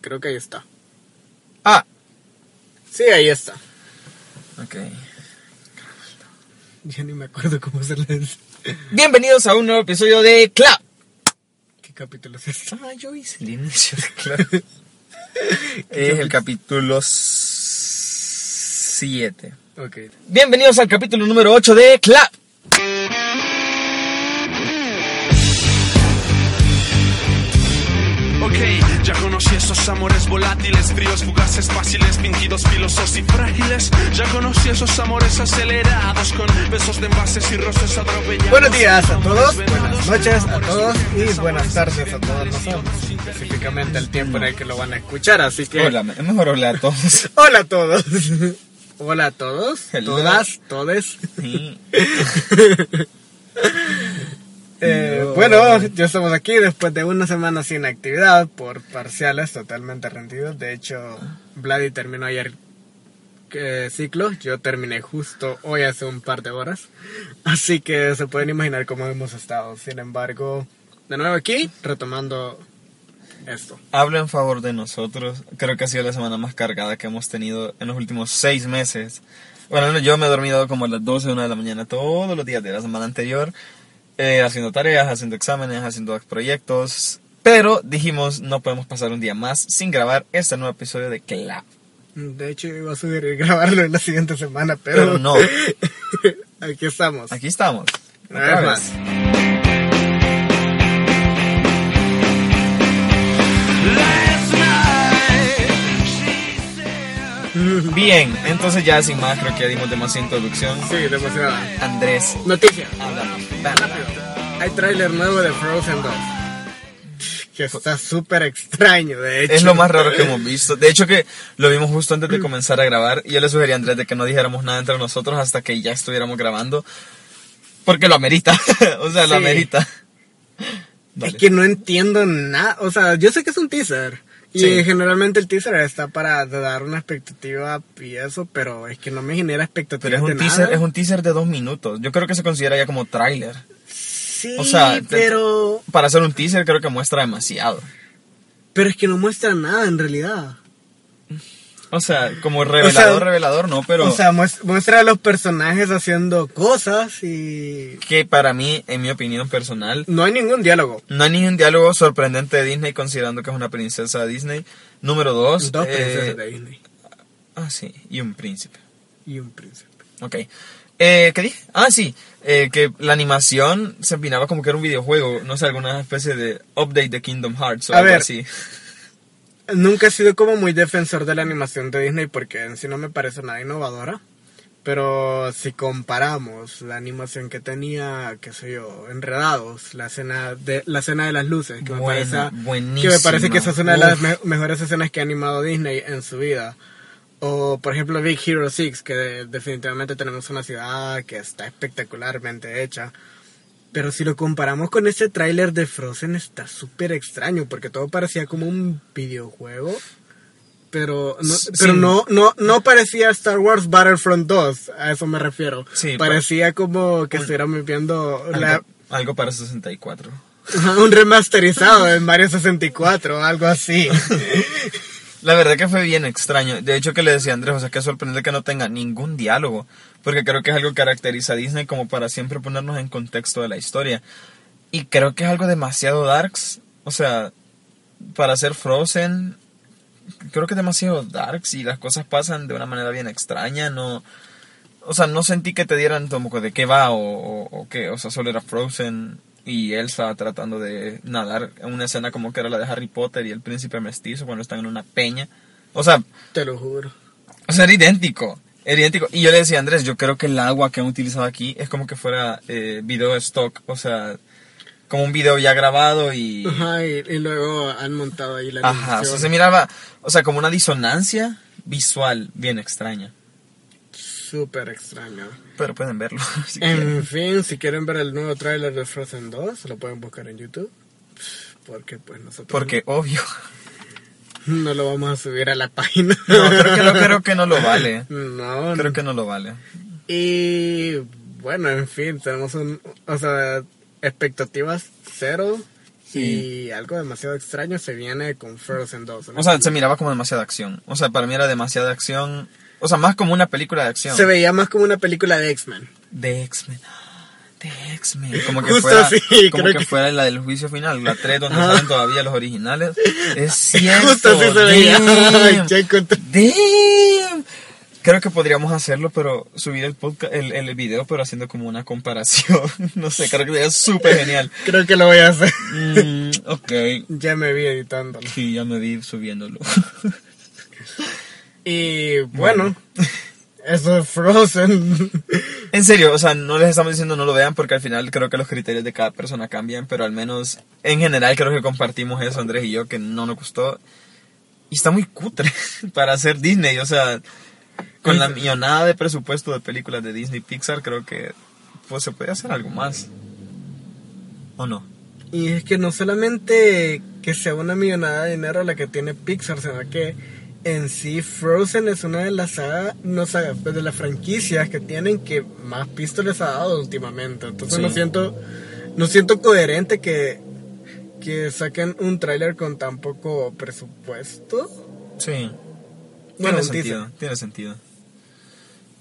Creo que ahí está. Ah, Sí, ahí está. ok. Ya ni me acuerdo cómo hacerles. Bienvenidos a un nuevo episodio de Clap. ¿Qué capítulo es este? Ah, yo hice el inicio de Clap. es el capítulo 7. Ok. Bienvenidos al capítulo número 8 de Clap. Ok, ya conocí esos amores volátiles, fríos, fugaces, fáciles, fingidos, filosos y frágiles. Ya conocí esos amores acelerados con besos de envases y rostros atropellados. Buenos días a todos, buenas noches a todos y buenas tardes a todos nosotros. Específicamente el tiempo en el que lo van a escuchar, así que. Hola, es mejor hola a todos. Hola a todos. Hola a todos. Hello. Todas, todes. Sí. Eh, No. Bueno, ya estamos aquí después de una semana sin actividad por parciales totalmente rendidos. De hecho, Vladi terminó ayer eh, ciclo. Yo terminé justo hoy hace un par de horas. Así que se pueden imaginar cómo hemos estado. Sin embargo, de nuevo aquí, retomando esto. Hablo en favor de nosotros. Creo que ha sido la semana más cargada que hemos tenido en los últimos seis meses. Bueno, yo me he dormido como a las 12, 1 de la mañana todos los días de la semana anterior, eh, haciendo tareas, haciendo exámenes, haciendo proyectos. Pero dijimos, no podemos pasar un día más sin grabar este nuevo episodio de Clap. De hecho, iba a subir grabarlo en la siguiente semana, pero, Pero no. aquí estamos. Aquí estamos. Una vez. más. Bien, entonces ya sin más, creo que ya dimos demasiada introducción. Sí, demasiado. Andrés, Noticia. Hay tráiler nuevo de Frozen 2. Que está súper extraño, de hecho. Es lo más raro que hemos visto. De hecho que lo vimos justo antes de comenzar a grabar y yo le sugerí a Andrés de que no dijéramos nada entre nosotros hasta que ya estuviéramos grabando. Porque lo amerita. o sea, lo Sí. amerita. Es que no entiendo nada. O sea, yo sé que es un teaser. Y Sí. generalmente el teaser está para dar una expectativa y eso, pero es que no me genera expectativas Pero es de un teaser, nada. es un teaser de dos minutos. Yo creo que se considera ya como tráiler. Sí, O sea, te- pero... Para hacer un teaser creo que muestra demasiado. Pero es que no muestra nada en realidad. O sea, como revelador, revelador, no, pero O sea, mues- muestra a los personajes haciendo cosas y... que para mí, en mi opinión personal, No hay ningún diálogo. No hay ningún diálogo sorprendente de Disney considerando que es una princesa de Disney. Número dos. Dos eh, princesas de Disney. Ah, sí, y un príncipe. Y un príncipe. Ok. Eh, ¿Qué dije? Ah, sí, eh, que la animación se empinaba como que era un videojuego, no sé, alguna especie de update de Kingdom Hearts o A algo ver. así. Nunca he sido como muy defensor de la animación de Disney porque en sí no me parece nada innovadora. Pero si comparamos la animación que tenía, qué sé yo, Enredados, la escena de la escena de las luces, que, me, parece, que me parece que esa es una de las me- mejores escenas que ha animado Disney en su vida. O por ejemplo Big Hero 6, que de- definitivamente tenemos una ciudad que está espectacularmente hecha. Pero si lo comparamos con ese tráiler de Frozen está súper extraño porque todo parecía como un videojuego. Pero no, Sí. pero no, no, no parecía Star Wars Battlefront 2, a eso me refiero. Sí, parecía como que estuviéramos viendo la- Algo, para 64. un remasterizado de Mario 64 o algo así. La verdad que fue bien extraño. De hecho que le decía a Andrés, o sea, que sorprende que no tenga ningún diálogo. Porque creo que es algo que caracteriza a Disney como para siempre ponernos en contexto de la historia. Y creo que es algo demasiado darks. O sea, para ser Frozen, creo que es demasiado darks y las cosas pasan de una manera bien extraña. No, o sea, no sentí que te dieran como de qué va o, o qué. O sea, solo era Frozen y Elsa tratando de nadar en una escena como que era la de Harry Potter y el príncipe mestizo cuando están en una peña. O sea, Te lo juro. o sea, era idéntico. Era idéntico. Y yo le decía Andrés, yo creo que el agua que han utilizado aquí es como que fuera eh, video stock. O sea, como un video ya grabado y... Ajá, y, y luego han montado ahí la Ajá, o sea, se miraba, o sea, como una disonancia visual bien extraña. Súper extraño. Pero pueden verlo si quieren. En fin, si quieren ver el nuevo tráiler de Frozen 2, lo pueden buscar en YouTube. Porque pues nosotros Porque, obvio. no lo vamos a subir a la página. No, creo que no, creo que no lo vale. No, Creo que no lo vale. Y bueno, en fin, tenemos un, o sea, expectativas cero Y algo demasiado extraño se viene con Frozen 2. ¿no? O sea, se miraba como demasiada acción. O sea, para mí era demasiada acción. O sea, más como una película de acción. se veía más como una película de X-Men. De X-Men. De X-Men. Como que Justo fuera, así, como que, que- fuera la del juicio final, la 3 donde Ajá. salen todavía los originales. Es cierto. Justo así se veía. damn, Ya damn. Creo que podríamos hacerlo, pero subir el podcast, el, el video, pero haciendo como una comparación. no sé, creo que sería súper genial. Creo que lo voy a hacer. Mm, ok. Ya me vi editándolo. Sí, ya me vi subiéndolo. Y bueno, eso es Frozen. En serio, o sea, no les estamos diciendo no lo vean porque al final creo que los criterios de cada persona cambian, pero al menos en general creo que compartimos eso, Andrés y yo, que no nos gustó. Y está muy cutre para hacer Disney, o sea, con la millonada de presupuesto de películas de Disney Pixar, creo que pues se puede hacer algo más. ¿O no? Y es que no solamente que sea una millonada de dinero la que tiene Pixar, sino que en sí Frozen es una de las sagas, no sagas, pues de las franquicias que tienen que más pistas les ha dado últimamente. Entonces Sí. no siento, no siento coherente que, que saquen un tráiler con tan poco presupuesto. Sí. Bueno, tiene sentido, tiene sentido.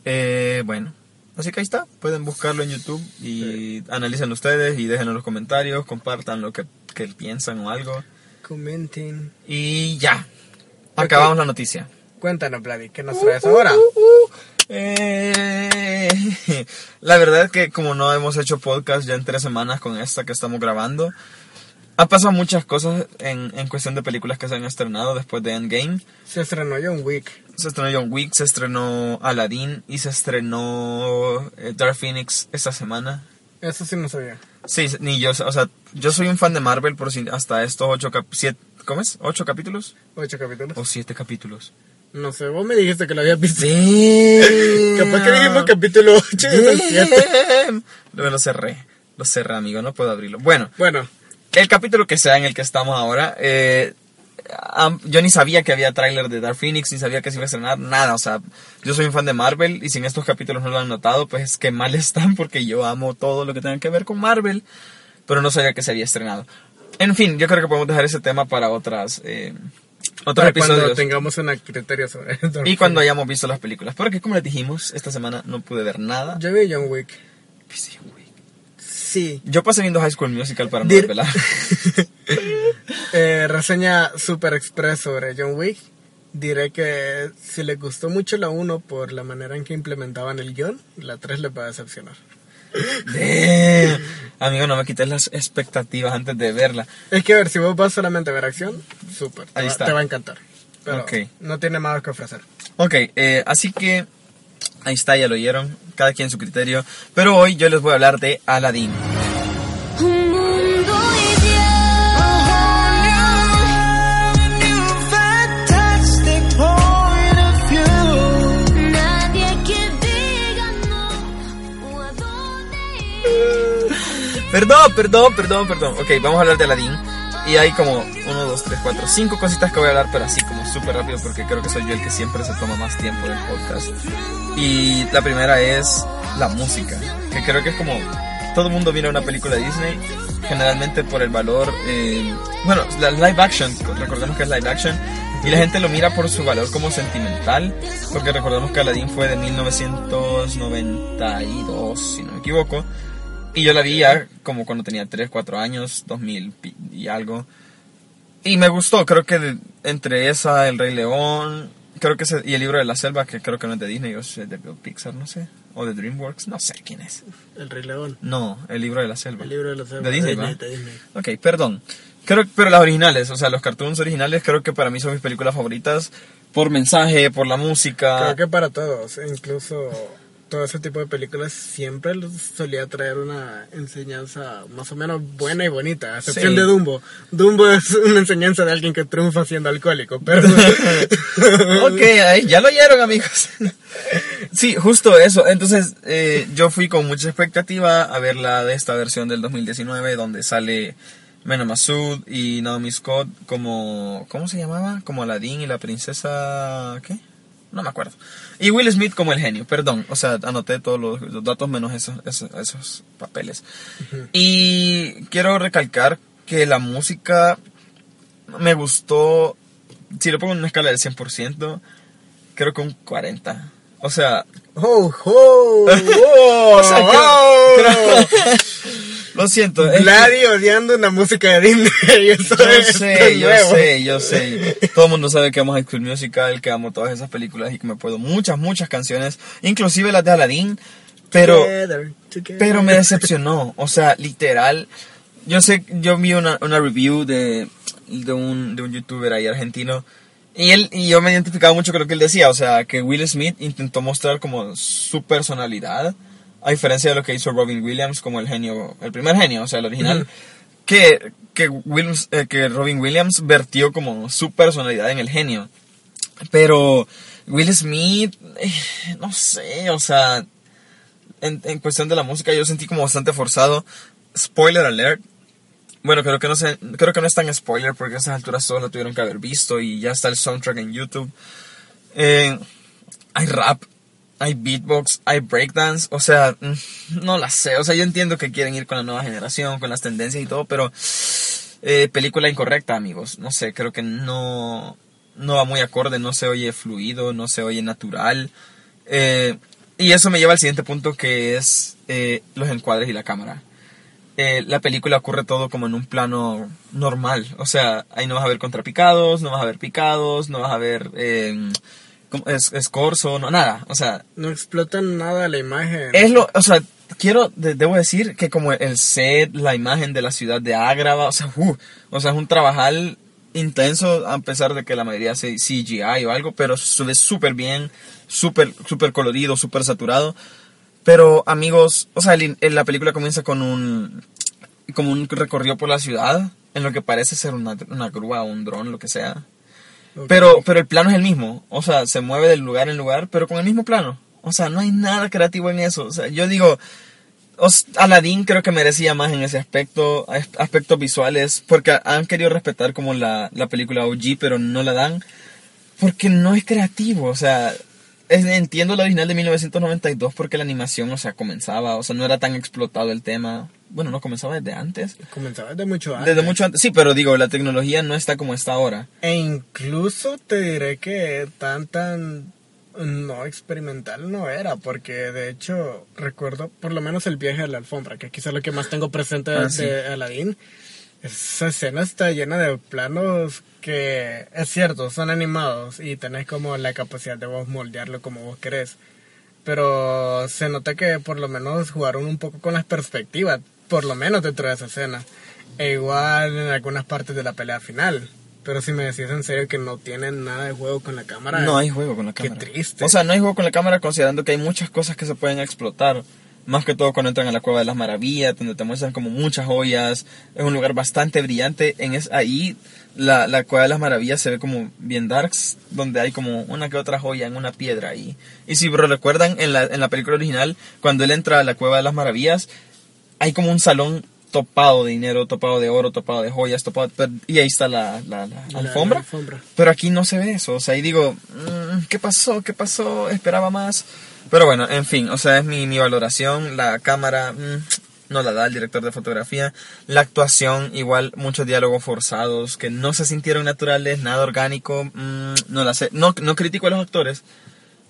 Eh, bueno, así que ahí está. Pueden buscarlo en YouTube y analicen ustedes y déjenos los comentarios, compartan lo que, que piensan o algo. Comenten. Y ya. Acabamos la noticia. Cuéntanos, Vladi, ¿qué nos traes ahora? Eh, la verdad es que como no hemos hecho podcast ya en tres semanas con esta que estamos grabando, han pasado muchas cosas en, en cuestión de películas que se han estrenado después de Endgame. Se estrenó John Wick. Se estrenó John Wick, se estrenó Aladdin y se estrenó eh, Dark Phoenix esta semana. Eso sí no sabía. Sí, ni yo, o sea, yo soy un fan de Marvel por si hasta estos ocho siete, ¿cómo es? ¿Ocho capítulos? Ocho capítulos. O siete capítulos. No sé, vos me dijiste que lo habías visto. Sí. Capaz que dijimos capítulo 8 y es el 7. Damn. Lo, lo cerré, lo cerré amigo, no puedo abrirlo. Bueno, Bueno, el capítulo que sea en el que estamos ahora, eh, yo ni sabía que había tráiler de Dark Phoenix, ni sabía que se iba a estrenar, nada, o sea, yo soy un fan de Marvel y si en estos capítulos no lo han notado, pues que mal están porque yo amo todo lo que tenga que ver con Marvel, pero no sabía que se había estrenado. En fin, yo creo que podemos dejar ese tema para otras, eh, otros para cuando episodios. tengamos un criterio sobre esto. Y cuando hayamos visto las películas, porque como les dijimos, esta semana no pude ver nada. Yo vi John Wick. Sí, güey. Sí. Yo pasé viendo High School Musical para no Dir- desvelar. Eh, reseña super express sobre John Wick. Diré que si les gustó mucho la 1 por la manera en que implementaban el guion, la 3 les va a decepcionar. Damn. Amigo, no me quites las expectativas antes de verla. Es que a ver, si vos vas solamente a ver acción, súper. Te, Ahí va- está. te va a encantar. Pero Ok. no tiene más que ofrecer. Ok, eh, así que ahí está, ya lo oyeron. Cada quien su criterio. Pero hoy yo les voy a hablar de Aladdin. Perdón, perdón, perdón, perdón. Ok, vamos a hablar de Aladdin. Y hay como 1, 2, 3, 4, 5 cositas que voy a hablar, pero así como súper rápido porque creo que soy yo el que siempre se toma más tiempo del podcast. Y la primera es la música, que creo que es como todo el mundo mira una película de Disney, generalmente por el valor, eh, bueno, la live action, recordemos que es live action, y la gente lo mira por su valor como sentimental, porque recordemos que Aladdin fue de 1992, si no me equivoco, y yo la vi ya como cuando tenía 3, 4 años, 2000 pi- y algo. Y me gustó, creo que de- entre esa, El Rey León, creo que ese- y el libro de la selva, que creo que no es de Disney, o es de Pixar, no sé, o de DreamWorks, no sé quién es. El Rey León. No, el libro de la selva. El libro de los De Disney, ¿va? de Disney. Ok, perdón. Creo, pero las originales, o sea, los cartoons originales, creo que para mí son mis películas favoritas por mensaje, por la música. Creo que para todos, incluso todo ese tipo de películas siempre solía traer una enseñanza más o menos buena y bonita, a excepción Sí. de Dumbo. Dumbo es una enseñanza de alguien que triunfa siendo alcohólico, pero ok, ahí ya lo oyeron, amigos. sí, justo eso. Entonces, eh, yo fui con mucha expectativa a ver la de esta versión del 2019, donde sale Mena Massoud y Naomi Scott como. ¿Cómo se llamaba? Como Aladdin y la princesa. ¿Qué? No me acuerdo. Y Will Smith como el genio, perdón. O sea, anoté todos los, los datos menos esos, esos, esos papeles. Y quiero recalcar que la música me gustó, si lo pongo en una escala del 100%, creo que un 40. O sea, ¡Oh, oh! oh, O sea, oh. creo- lo siento. que- Vladi odiando una música de Disney. Eso Yo es- esto sé, es yo nuevo. sé, yo sé. Todo el mundo sabe que amo High School Musical, que amo todas esas películas y que me puedo muchas, muchas canciones, inclusive las de Aladdin, pero, Together, together. pero me decepcionó. O sea, literal, yo sé, yo vi una, una review de, de, un, de un youtuber ahí argentino y él y yo me identificaba mucho con lo que él decía, o sea, que Will Smith intentó mostrar como su personalidad, a diferencia de lo que hizo Robin Williams como el genio, el primer genio, o sea, el original, que, que, Williams, eh, que Robin Williams vertió como su personalidad en el genio. Pero Will Smith, eh, no sé, o sea, en, en cuestión de la música yo sentí como bastante forzado. Spoiler alert. Bueno, creo que no sé, creo que no es tan spoiler porque a esas alturas todos lo tuvieron que haber visto y ya está el soundtrack en YouTube. Eh, hay rap, hay beatbox, hay breakdance, o sea, mm, no la sé, o sea, yo entiendo que quieren ir con la nueva generación, con las tendencias y todo, pero eh, película incorrecta, amigos. No sé, creo que no, no va muy acorde, no se oye fluido, no se oye natural. Eh, y eso me lleva al siguiente punto que es eh, los encuadres y la cámara. La película ocurre todo como en un plano normal. O sea, ahí no vas a ver contrapicados, no vas a ver picados, no vas a ver como- es, escorzo, no, nada. O sea, No explotan nada la imagen. es lo, o sea, quiero, de- debo decir que como el set, la imagen de la ciudad de Ágrava, o sea, uh, o sea, es un trabajal intenso a pesar de que la mayoría hace CGI o algo, pero se ve súper bien, súper, súper colorido, súper saturado. Pero amigos, o sea, el- el- la película comienza con un, como un recorrido por la ciudad, en lo que parece ser una, una grúa o un dron, lo que sea. Pero, pero el plano es el mismo. O sea, se mueve de lugar en lugar, pero con el mismo plano. O sea, no hay nada creativo en eso. O sea, yo digo, Aladdin creo que merecía más en ese aspecto, as- aspectos visuales, porque han querido respetar como la, la película OG, pero no la dan, porque no es creativo. O sea, es- entiendo la original de 1992 porque la animación, o sea, comenzaba, o sea, no era tan explotado el tema. Bueno, no comenzaba desde antes. Comenzaba desde mucho antes. Desde mucho antes, sí, pero digo, la tecnología no está como está ahora. E incluso te diré que tan tan no experimental no era, porque de hecho recuerdo por lo menos el viaje de la alfombra, que quizá lo que más tengo presente Ah, de sí. Aladdin. Esa escena está llena de planos que es cierto, son animados y tenés como la capacidad de vos moldearlo como vos querés. Pero se nota que por lo menos jugaron un poco con las perspectivas, por lo menos dentro de esa escena. E igual en algunas partes de la pelea final. Pero si me decís en serio que no tienen nada de juego con la cámara. No hay juego con la Qué cámara. triste. O sea, no hay juego con la cámara considerando que hay muchas cosas que se pueden explotar. Más que todo cuando entran a la Cueva de las Maravillas, donde te muestran como muchas joyas. Es un lugar bastante brillante. En es, ahí la, la Cueva de las Maravillas se ve como bien darks, donde hay como una que otra joya en una piedra ahí. Y si recuerdan en la, en la película original, cuando él entra a la Cueva de las Maravillas, hay como un salón topado de dinero, topado de oro, topado de joyas, topado... Y ahí está la, la- la La- alfombra. Pero aquí no se ve eso, o sea, y digo, mm, ¿qué pasó? ¿Qué pasó? Esperaba más. Pero bueno, en fin, o sea, es mi, mi valoración. La cámara mm, no la da el director de fotografía. La actuación, igual, muchos diálogos forzados que no se sintieron naturales, nada orgánico. mm, no la sé. No, no critico a los actores,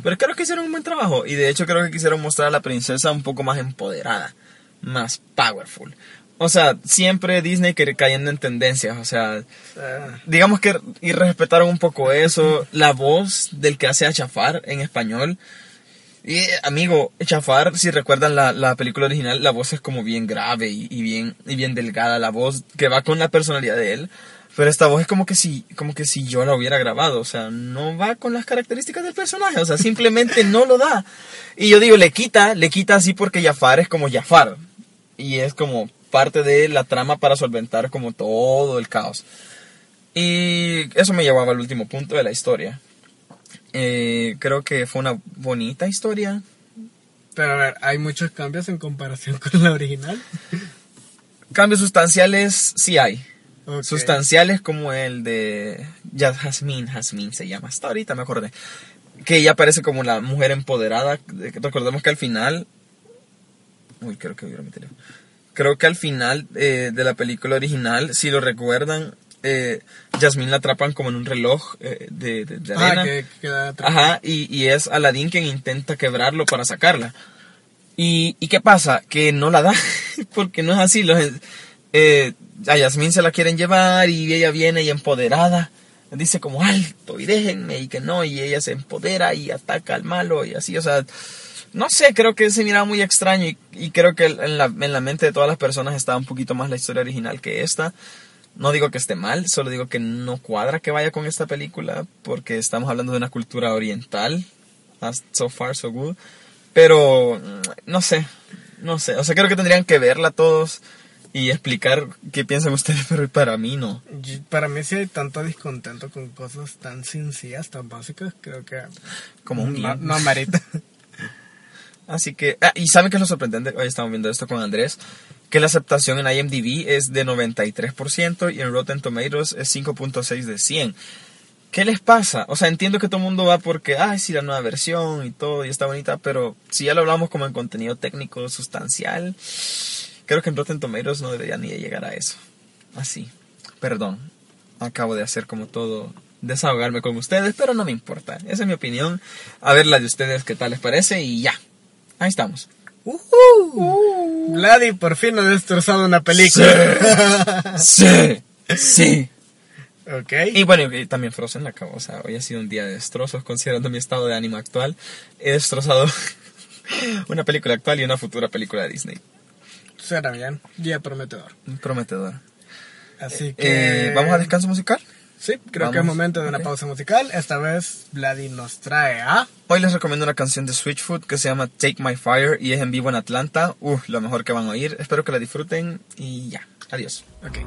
pero creo que hicieron un buen trabajo. Y de hecho, creo que quisieron mostrar a la princesa un poco más empoderada, más powerful. O sea, siempre Disney cayendo en tendencias, o sea, Ah, digamos que y respetaron un poco eso, la voz del que hace a Chafar en español. Y amigo, Chafar, si recuerdan la, la película original, la voz es como bien grave y, y bien y bien delgada, la voz que va con la personalidad de él. Pero esta voz es como que si como que si yo la hubiera grabado, o sea, no va con las características del personaje, o sea, simplemente no lo da. Y yo digo, le quita, le quita así porque Jafar es como Jafar. Y es como parte de la trama para solventar como todo el caos. Y eso me llevaba al último punto de la historia. Eh, creo que fue una bonita historia. Pero a ver, hay muchos cambios en comparación con la original. Cambios sustanciales sí hay. Sustanciales como el de Jasmine, Jasmine se llama. Hasta ahorita me acordé. Que ella parece como la mujer empoderada. Recordemos que al final... Uy, creo que hubiera mi teléfono. creo que al final eh, de la película original, si lo recuerdan, eh, Jasmine la atrapan como en un reloj eh, de, de- de arena. Ah, que queda. Ajá, y, y es Aladdin quien intenta quebrarlo para sacarla. ¿Y, y qué pasa? Que no la da, porque no es así. Los, eh, a Yasmín se la quieren llevar y ella viene y empoderada. Dice como alto y déjenme y que no, y ella se empodera y ataca al malo y así, o sea, no sé, creo que se miraba muy extraño y, y creo que en la, en la mente de todas las personas estaba un poquito más la historia original que esta. No digo que esté mal, solo digo que no cuadra que vaya con esta película porque estamos hablando de una cultura oriental. So far, so good. Pero, mm, no sé, no sé. O sea, creo que tendrían que verla todos y explicar qué piensan ustedes, pero para mí no. Para mí sí hay tanto descontento con cosas tan sencillas, tan básicas, creo que Como un no, no amerita. Así que, ah, y ¿saben qué es lo sorprendente? Hoy estamos viendo esto con Andrés, que la aceptación en IMDb es de 93% y en Rotten Tomatoes es 5.6 de 100. ¿Qué les pasa? O sea, entiendo que todo el mundo va porque, ay, sí, la nueva versión y todo, y está bonita, pero si ya lo hablamos como en contenido técnico sustancial, creo que en Rotten Tomatoes no debería ni llegar a eso. Así. Perdón. Acabo de hacer como todo desahogarme con ustedes, pero no me importa. Esa es mi opinión. A ver la de ustedes, qué tal les parece, y ya. Ahí estamos. Vladi por fin ha destrozado una película. Sí, sí. ok. Y bueno, y también Frozen la acabó. O sea, hoy ha sido un día de destrozos considerando mi estado de ánimo actual. He destrozado una película actual y una futura película de Disney. Suena bien. Día prometedor. Prometedor. Así que. Eh, ¿Vamos a descanso musical? Sí, creo Vamos. que es momento de una pausa musical. Esta vez Vladi nos trae a. Hoy les recomiendo una canción de Switchfoot que se llama Take My Fire y es en vivo en Atlanta. Uh, lo mejor que van a oír. Espero que la disfruten y ya. Adiós. Ok.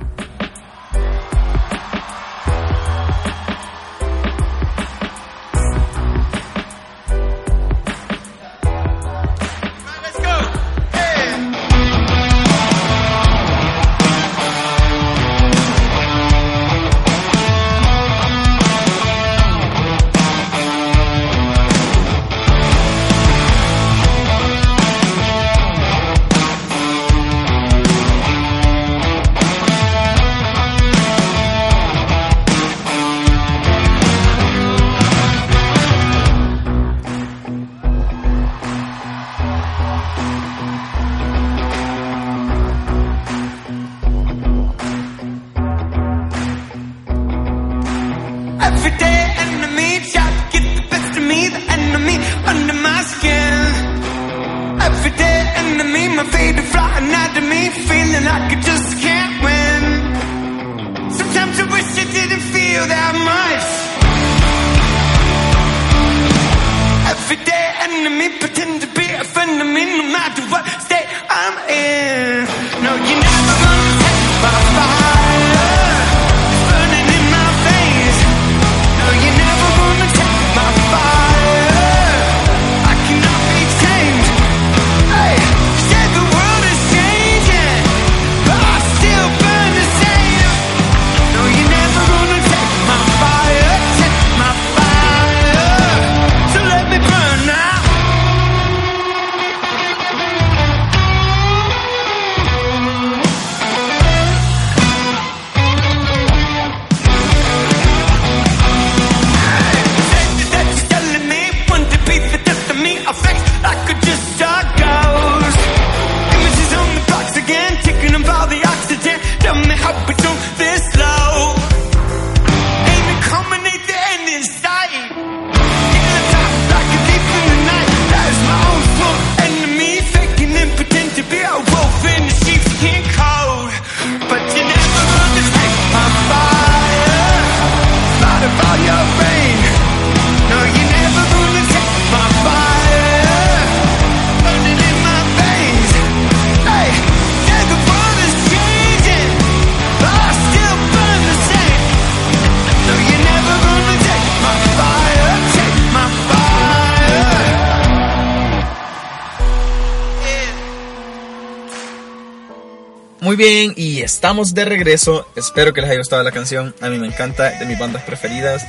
Muy bien, y estamos de regreso. Espero que les haya gustado la canción. A mí me encanta, de mis bandas preferidas.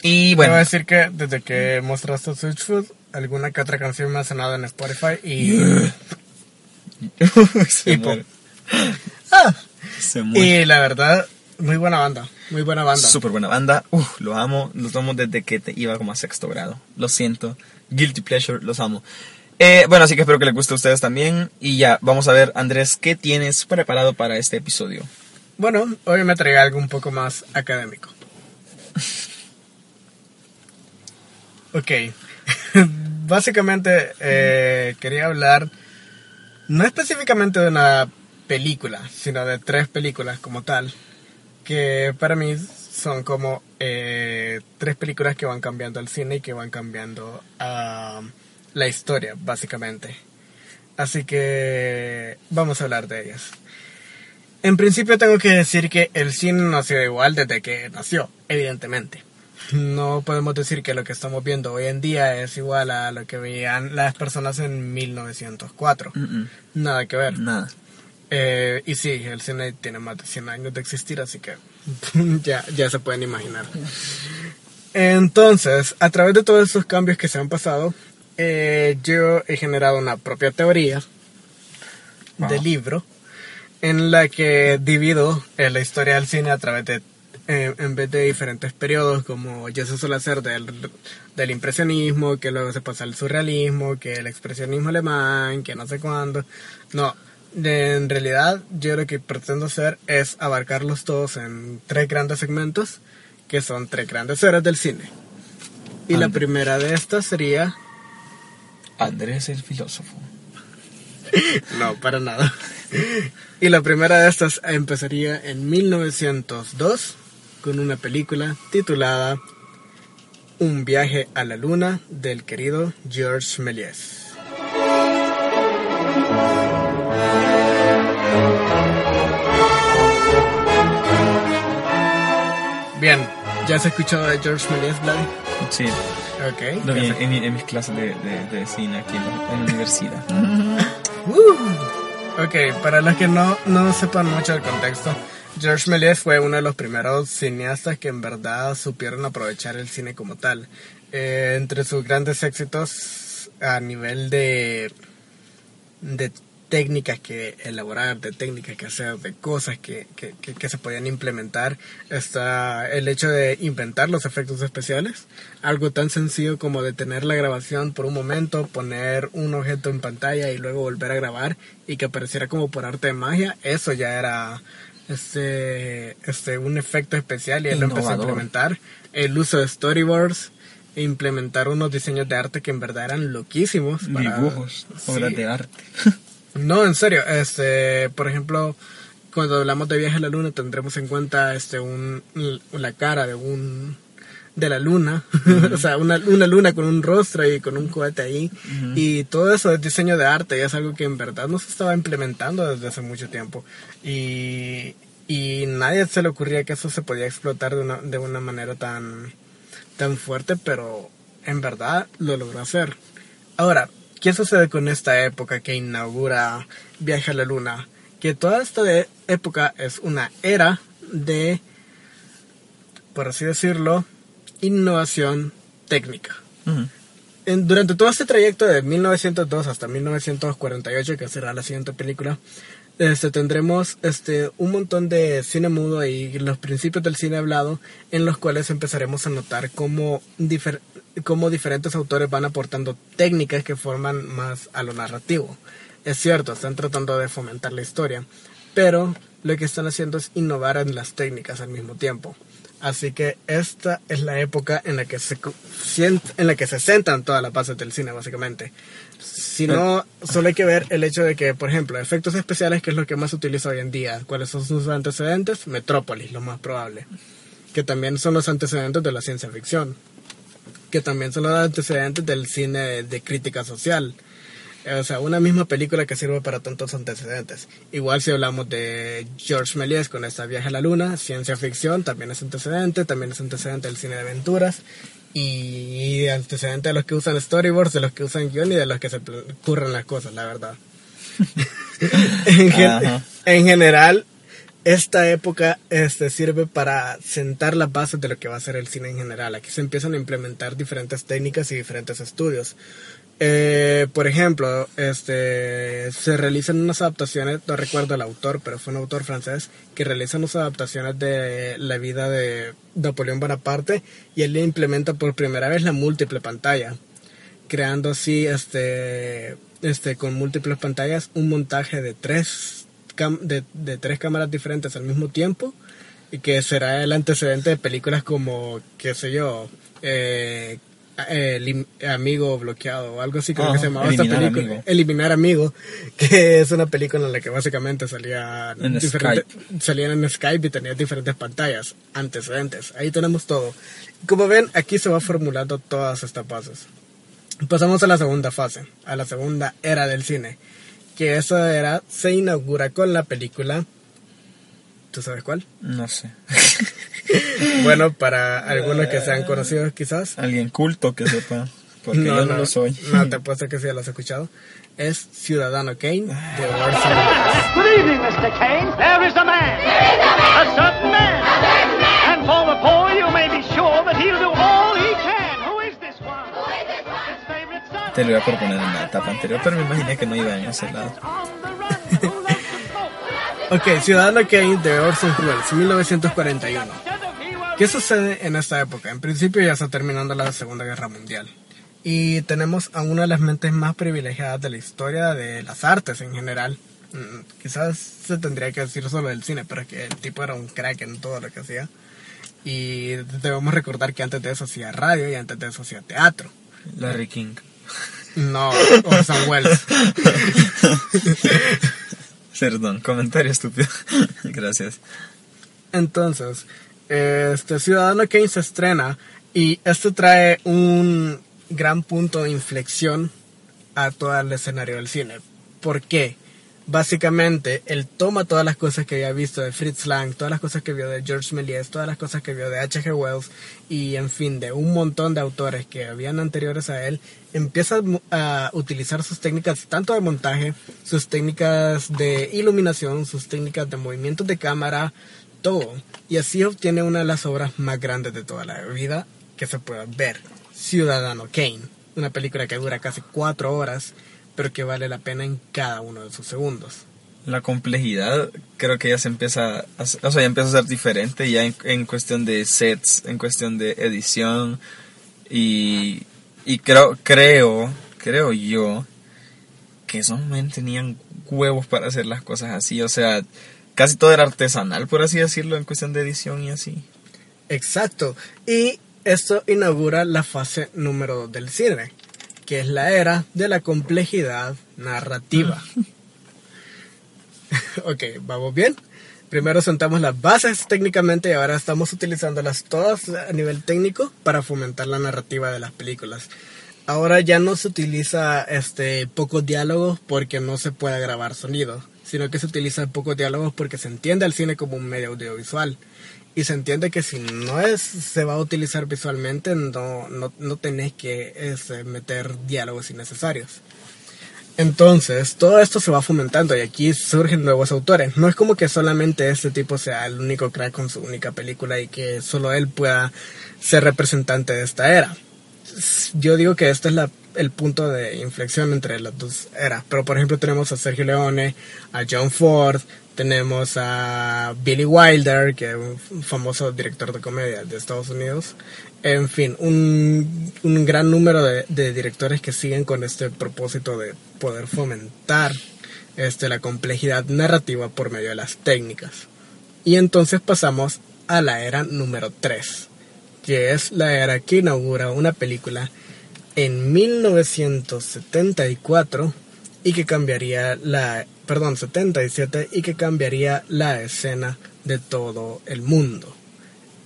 Y Bueno. Debo decir que desde que mostraste Switchfoot, alguna que otra canción me ha sonado en Spotify y. Se Y muere. Ah, Se muere. y la verdad, muy buena banda. Muy buena banda. Súper buena banda. Uf, lo amo. Los amo desde que te iba como a sexto grado. Lo siento. Guilty pleasure, los amo. Eh, bueno, así que espero que les guste a ustedes también. Y ya, vamos a ver, Andrés, ¿qué tienes preparado para este episodio? Bueno, hoy me traía algo un poco más académico. Ok. Básicamente eh, quería hablar no específicamente de una película, sino de tres películas como tal, que para mí son como eh, tres películas que van cambiando el cine y que van cambiando ah, la historia, básicamente. Así que vamos a hablar de ellas. En principio tengo que decir que el cine no ha sido igual desde que nació, evidentemente. No podemos decir que lo que estamos viendo hoy en día es igual a lo que veían las personas en 1904. Mm-mm, Nada que ver. nada. Eh, y sí, el cine tiene más de 100 años de existir, así que ya, ya se pueden imaginar. Entonces, a través de todos estos cambios que se han pasado, eh, yo he generado una propia teoría de Wow. libro en la que divido eh, la historia del cine a través de, eh, en vez de diferentes periodos, como ya se suele hacer del, del impresionismo, que luego se pasa al surrealismo, que el expresionismo alemán, que no sé cuándo. No, de- en realidad yo lo que pretendo hacer es abarcarlos todos en tres grandes segmentos, que son tres grandes eras del cine. Y la Ande. primera de estas sería... Andrés el filósofo. No, para nada. Y la primera de estas empezaría en 1902 con una película titulada Un viaje a la luna del querido Georges Méliès. Bien, ¿ya has escuchado de Georges Méliès, Vlad? Sí, Ok. lo vi en, mi- en mis clases de, de- de cine aquí en la, en la universidad. Uh. Ok, para los que no, no sepan mucho del contexto, Georges Méliès fue uno de los primeros cineastas que en verdad supieron aprovechar el cine como tal. Eh, entre sus grandes éxitos a nivel de, de técnicas que elaborar, de técnicas que hacer, de cosas que, que, que- que se podían implementar, está el hecho de inventar los efectos especiales. Algo tan sencillo como detener la grabación por un momento, poner un objeto en pantalla y luego volver a grabar y que apareciera como por arte de magia, eso ya era este, este, un efecto especial y él lo empezó a Innovador. implementar. El uso de storyboards, implementar unos diseños de arte que en verdad eran loquísimos. para- Dibujos, obras Sí. de arte. No, en serio, este, por ejemplo, cuando hablamos de viaje a la luna tendremos en cuenta este un la cara de un de la luna, o sea, una, una luna con un rostro y con un cohete ahí. Y todo eso es diseño de arte y es algo que en verdad no se estaba implementando desde hace mucho tiempo. Y y nadie se le ocurría que eso se podía explotar de una, de una manera tan tan fuerte, pero en verdad lo logró hacer. Ahora, ¿qué sucede con esta época que inaugura Viaje a la Luna? Que toda esta de- época es una era de, por así decirlo, innovación técnica. En- durante todo este trayecto de 1902 hasta 1948, que será la siguiente película, este, tendremos este, un montón de cine mudo y los principios del cine hablado, en los cuales empezaremos a notar cómo, difer- cómo diferentes autores van aportando técnicas que forman más a lo narrativo. Es cierto, están tratando de fomentar la historia, pero lo que están haciendo es innovar en las técnicas al mismo tiempo. Así que esta es la época en la que se en la que se sentan todas las bases del cine básicamente. Si no, solo hay que ver el hecho de que, por ejemplo, efectos especiales, que es lo que más se utiliza hoy en día. ¿Cuáles son sus antecedentes? Metrópolis, lo más probable. Que también son los antecedentes de la ciencia ficción. Que también son los antecedentes del cine de crítica social. Eh, O sea, una misma película que sirve para tantos antecedentes. Igual si hablamos de George Méliès con esta Viaje a la Luna, ciencia ficción también es antecedente, también es antecedente del cine de aventuras y antecedente de los que usan storyboards, de los que usan guion y de los que se ocurren las cosas, la verdad. en, gen- Ajá. en general, esta época este, sirve para sentar las bases de lo que va a ser el cine en general. Aquí se empiezan a implementar diferentes técnicas y diferentes estudios. Eh, por ejemplo, este, se realizan unas adaptaciones, no recuerdo el autor, pero fue un autor francés, que realiza unas adaptaciones de la vida de Napoleón Bonaparte y él le implementa por primera vez la múltiple pantalla, creando así, este, este, con múltiples pantallas, un montaje de tres, cam- de, de tres cámaras diferentes al mismo tiempo y que será el antecedente de películas como, qué sé yo, eh, Amigo Bloqueado o algo así creo que se llamaba esta película. Amigo. Eliminar Amigo, que es una película en la que básicamente salía En salían en Skype y tenía diferentes pantallas, antecedentes. Ahí tenemos todo. Como ven, aquí se va formulando todas estas bases. Pasamos a la segunda fase, a la segunda era del cine, que esa era se inaugura con la película ¿Tú sabes cuál? No sé. Bueno, para algunos que sean conocidos quizás. Alguien culto que sepa. Porque yo no, lo soy. No, te apuesto que sí lo has escuchado. Es Ciudadano Kane de Orson. Good evening, Mr. Kane. There is a man. a certain man. And for the poor, you may be sure that he'll do all Te lo iba a proponer en la etapa anterior, pero me imaginé que no iba en ese lado. Ok, Ciudadano Kane de Orson Welles, 1941. Instead of he won't ¿Qué sucede en esta época? En principio ya está terminando la Segunda Guerra Mundial. Y tenemos a una de las mentes más privilegiadas de la historia de las artes en general. Mm, Quizás se tendría que decir solo del cine, pero es que el tipo era un crack en todo lo que hacía. Y debemos recordar que antes de eso hacía radio y antes de eso hacía teatro. Larry King. No, Orson Welles. Perdón, comentario estúpido. Gracias. Entonces, este Ciudadano Kane se estrena y esto trae un gran punto de inflexión a todo el escenario del cine. ¿Por qué? Básicamente, él toma todas las cosas que había visto de Fritz Lang, todas las cosas que vio de George Méliès, todas las cosas que vio de H.G. Wells y, en fin, de un montón de autores que habían anteriores a él, empieza a utilizar sus técnicas tanto de montaje, sus técnicas de iluminación, sus técnicas de movimientos de cámara, todo. Y así obtiene una de las obras más grandes de toda la vida que se pueda ver. Ciudadano Kane. Una película que dura casi cuatro horas, pero que vale la pena en cada uno de sus segundos. La complejidad creo que ya se empieza a, ser- o sea, ya empieza a ser diferente ya en, en cuestión de sets, en cuestión de edición y, y creo, creo, creo yo que esos men tenían huevos para hacer las cosas así, o sea, casi todo era artesanal, por así decirlo, en cuestión de edición y así. Exacto. Y esto inaugura la fase número 2 del cine, que es la era de la complejidad narrativa. ok, vamos bien. Primero sentamos las bases técnicamente y ahora estamos utilizándolas todas a nivel técnico para fomentar la narrativa de las películas. Ahora ya no se utiliza este pocos diálogos porque no se puede grabar sonido, sino que se utiliza pocos diálogos porque se entiende al cine como un medio audiovisual y se entiende que si no es se va a utilizar visualmente no no, no tenés que este, meter diálogos innecesarios. Entonces, todo esto se va fomentando y aquí surgen nuevos autores. No es como que solamente este tipo sea el único crack con su única película y que solo él pueda ser representante de esta era. Yo digo que este es la, el punto de inflexión entre las dos eras. Pero, por ejemplo, tenemos a Sergio Leone, a John Ford, tenemos a Billy Wilder, que es un famoso director de comedia de Estados Unidos. En fin, un, un gran número de, directores que siguen con este propósito de poder fomentar este, la complejidad narrativa por medio de las técnicas. Y entonces pasamos a la era número 3, que es la era que inaugura una película en 1974 y que cambiaría la, perdón, 77 y que cambiaría la escena de todo el mundo.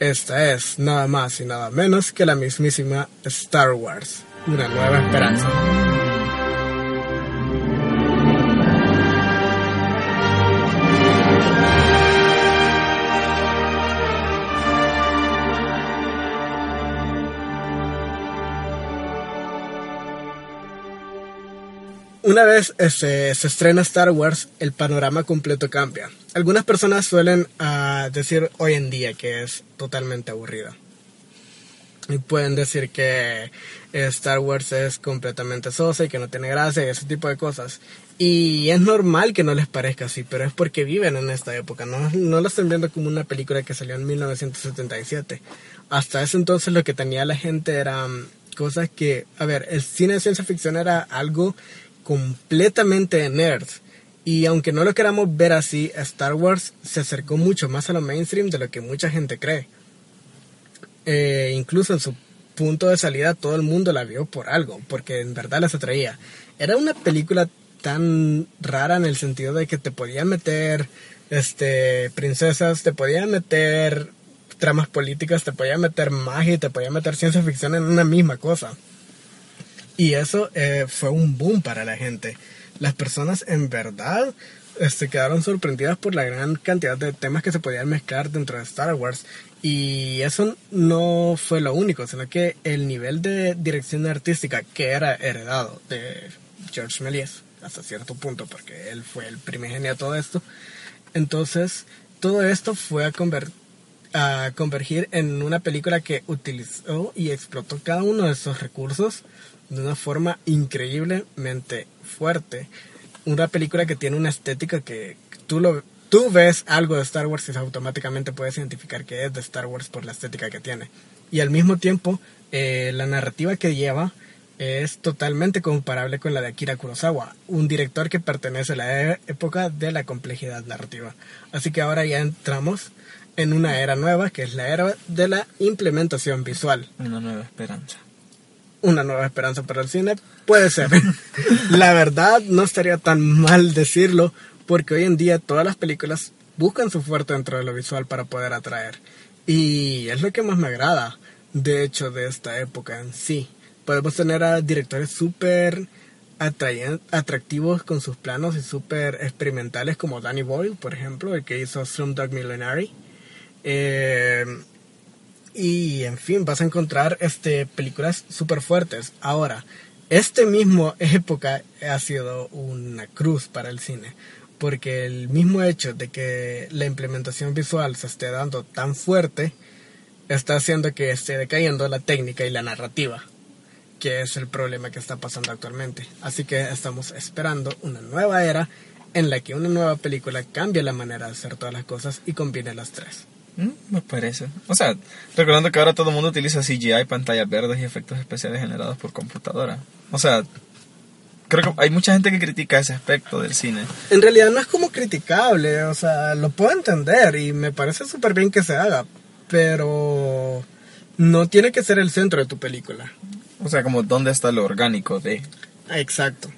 Esta es nada más y nada menos que la mismísima Star Wars, una nueva esperanza. Una vez este, se estrena Star Wars, el panorama completo cambia. Algunas personas suelen ah, decir hoy en día que es totalmente aburrida. Y pueden decir que Star Wars es completamente sosa y que no tiene gracia y ese tipo de cosas. Y es normal que no les parezca así, pero es porque viven en esta época. No, no lo están viendo como una película que salió en 1977. Hasta ese entonces lo que tenía la gente eran cosas que, a ver, el cine de ciencia ficción era algo completamente de nerds. Y aunque no lo queramos ver así, Star Wars se acercó mucho más a lo mainstream de lo que mucha gente cree. Eh, incluso en su punto de salida todo el mundo la vio por algo, porque en verdad les atraía. Era una película tan rara en el sentido de que te podía meter este princesas, te podía meter tramas políticas, te podía meter magia te podía meter ciencia ficción en una misma cosa. Y eso eh, fue un boom para la gente. Las personas en verdad este, quedaron sorprendidas por la gran cantidad de temas que se podían mezclar dentro de Star Wars. Y eso no fue lo único, sino que el nivel de dirección artística que era heredado de George Méliès hasta cierto punto, porque él fue el primigenio de todo esto. Entonces, todo esto fue a, conver- a convergir en una película que utilizó y explotó cada uno de esos recursos de una forma increíblemente fuerte. Una película que tiene una estética que tú lo tú ves algo de Star Wars y automáticamente puedes identificar que es de Star Wars por la estética que tiene. Y al mismo tiempo, eh, la narrativa que lleva es totalmente comparable con la de Akira Kurosawa, un director que pertenece a la época de la complejidad narrativa. Así que ahora ya entramos en una era nueva, que es la era de la implementación visual. Una nueva esperanza. Una nueva esperanza para el cine, puede ser. la verdad, no estaría tan mal decirlo, porque hoy en día todas las películas buscan su fuerte dentro de lo visual para poder atraer. Y es lo que más me agrada, de hecho, de esta época en sí. Podemos tener a directores súper atractivos con sus planos y súper experimentales como Danny Boyle, por ejemplo, el que hizo Slumdog Millionary. Eh, y en fin, vas a encontrar este, películas súper fuertes. Ahora, este mismo época ha sido una cruz para el cine, porque el mismo hecho de que la implementación visual se esté dando tan fuerte, está haciendo que esté decayendo la técnica y la narrativa, que es el problema que está pasando actualmente. Así que estamos esperando una nueva era en la que una nueva película cambie la manera de hacer todas las cosas y combine las tres. Mm, me parece. O sea, recordando que ahora todo el mundo utiliza CGI, pantallas verdes y efectos especiales generados por computadora. O sea, creo que hay mucha gente que critica ese aspecto del cine. En realidad no es como criticable, o sea, lo puedo entender y me parece súper bien que se haga, pero no tiene que ser el centro de tu película. O sea, como dónde está lo orgánico de... Exacto.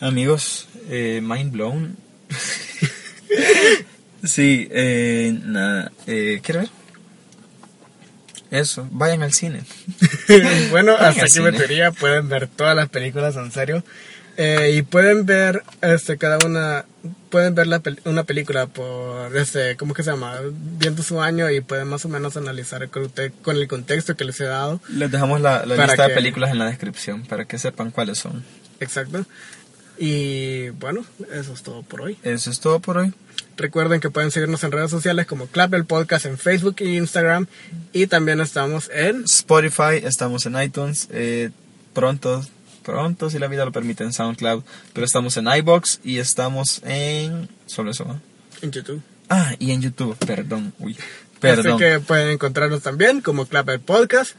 Amigos, eh, mind blown. sí, eh, nada, eh, ¿quiero ver? Eso, vayan al cine. bueno, Vayan hasta aquí metería, pueden ver todas las películas en serio. Eh, y pueden ver este cada una pueden ver la pel- una película por este cómo que se llama viendo su año y pueden más o menos analizar con, usted- con el contexto que les he dado Les dejamos la, lista de películas en la descripción para que sepan cuáles son. exacto y bueno eso es todo por hoy Eso es todo por hoy. Recuerden que pueden seguirnos en redes sociales como Clap el Podcast en Facebook e Instagram. Y también estamos en... Spotify, estamos en iTunes, eh, pronto, pronto si la vida lo permite en SoundCloud, pero estamos en iBox y estamos en... Solo eso, ¿no? en YouTube. Ah, y en YouTube, perdón, uy, perdón. Así que pueden encontrarnos también como Clap el Podcast.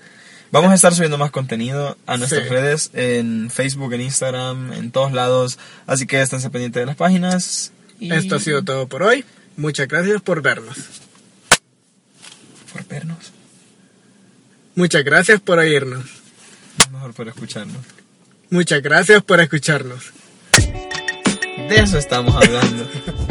Vamos a estar subiendo más contenido a nuestras Sí. redes, en Facebook, en Instagram, en todos lados, así que esténse pendientes de las páginas. Y Esto ha sido todo por hoy. Muchas gracias por vernos. Por vernos, Muchas gracias por oírnos. mejor por escucharnos. Muchas gracias por escucharnos. De eso estamos hablando.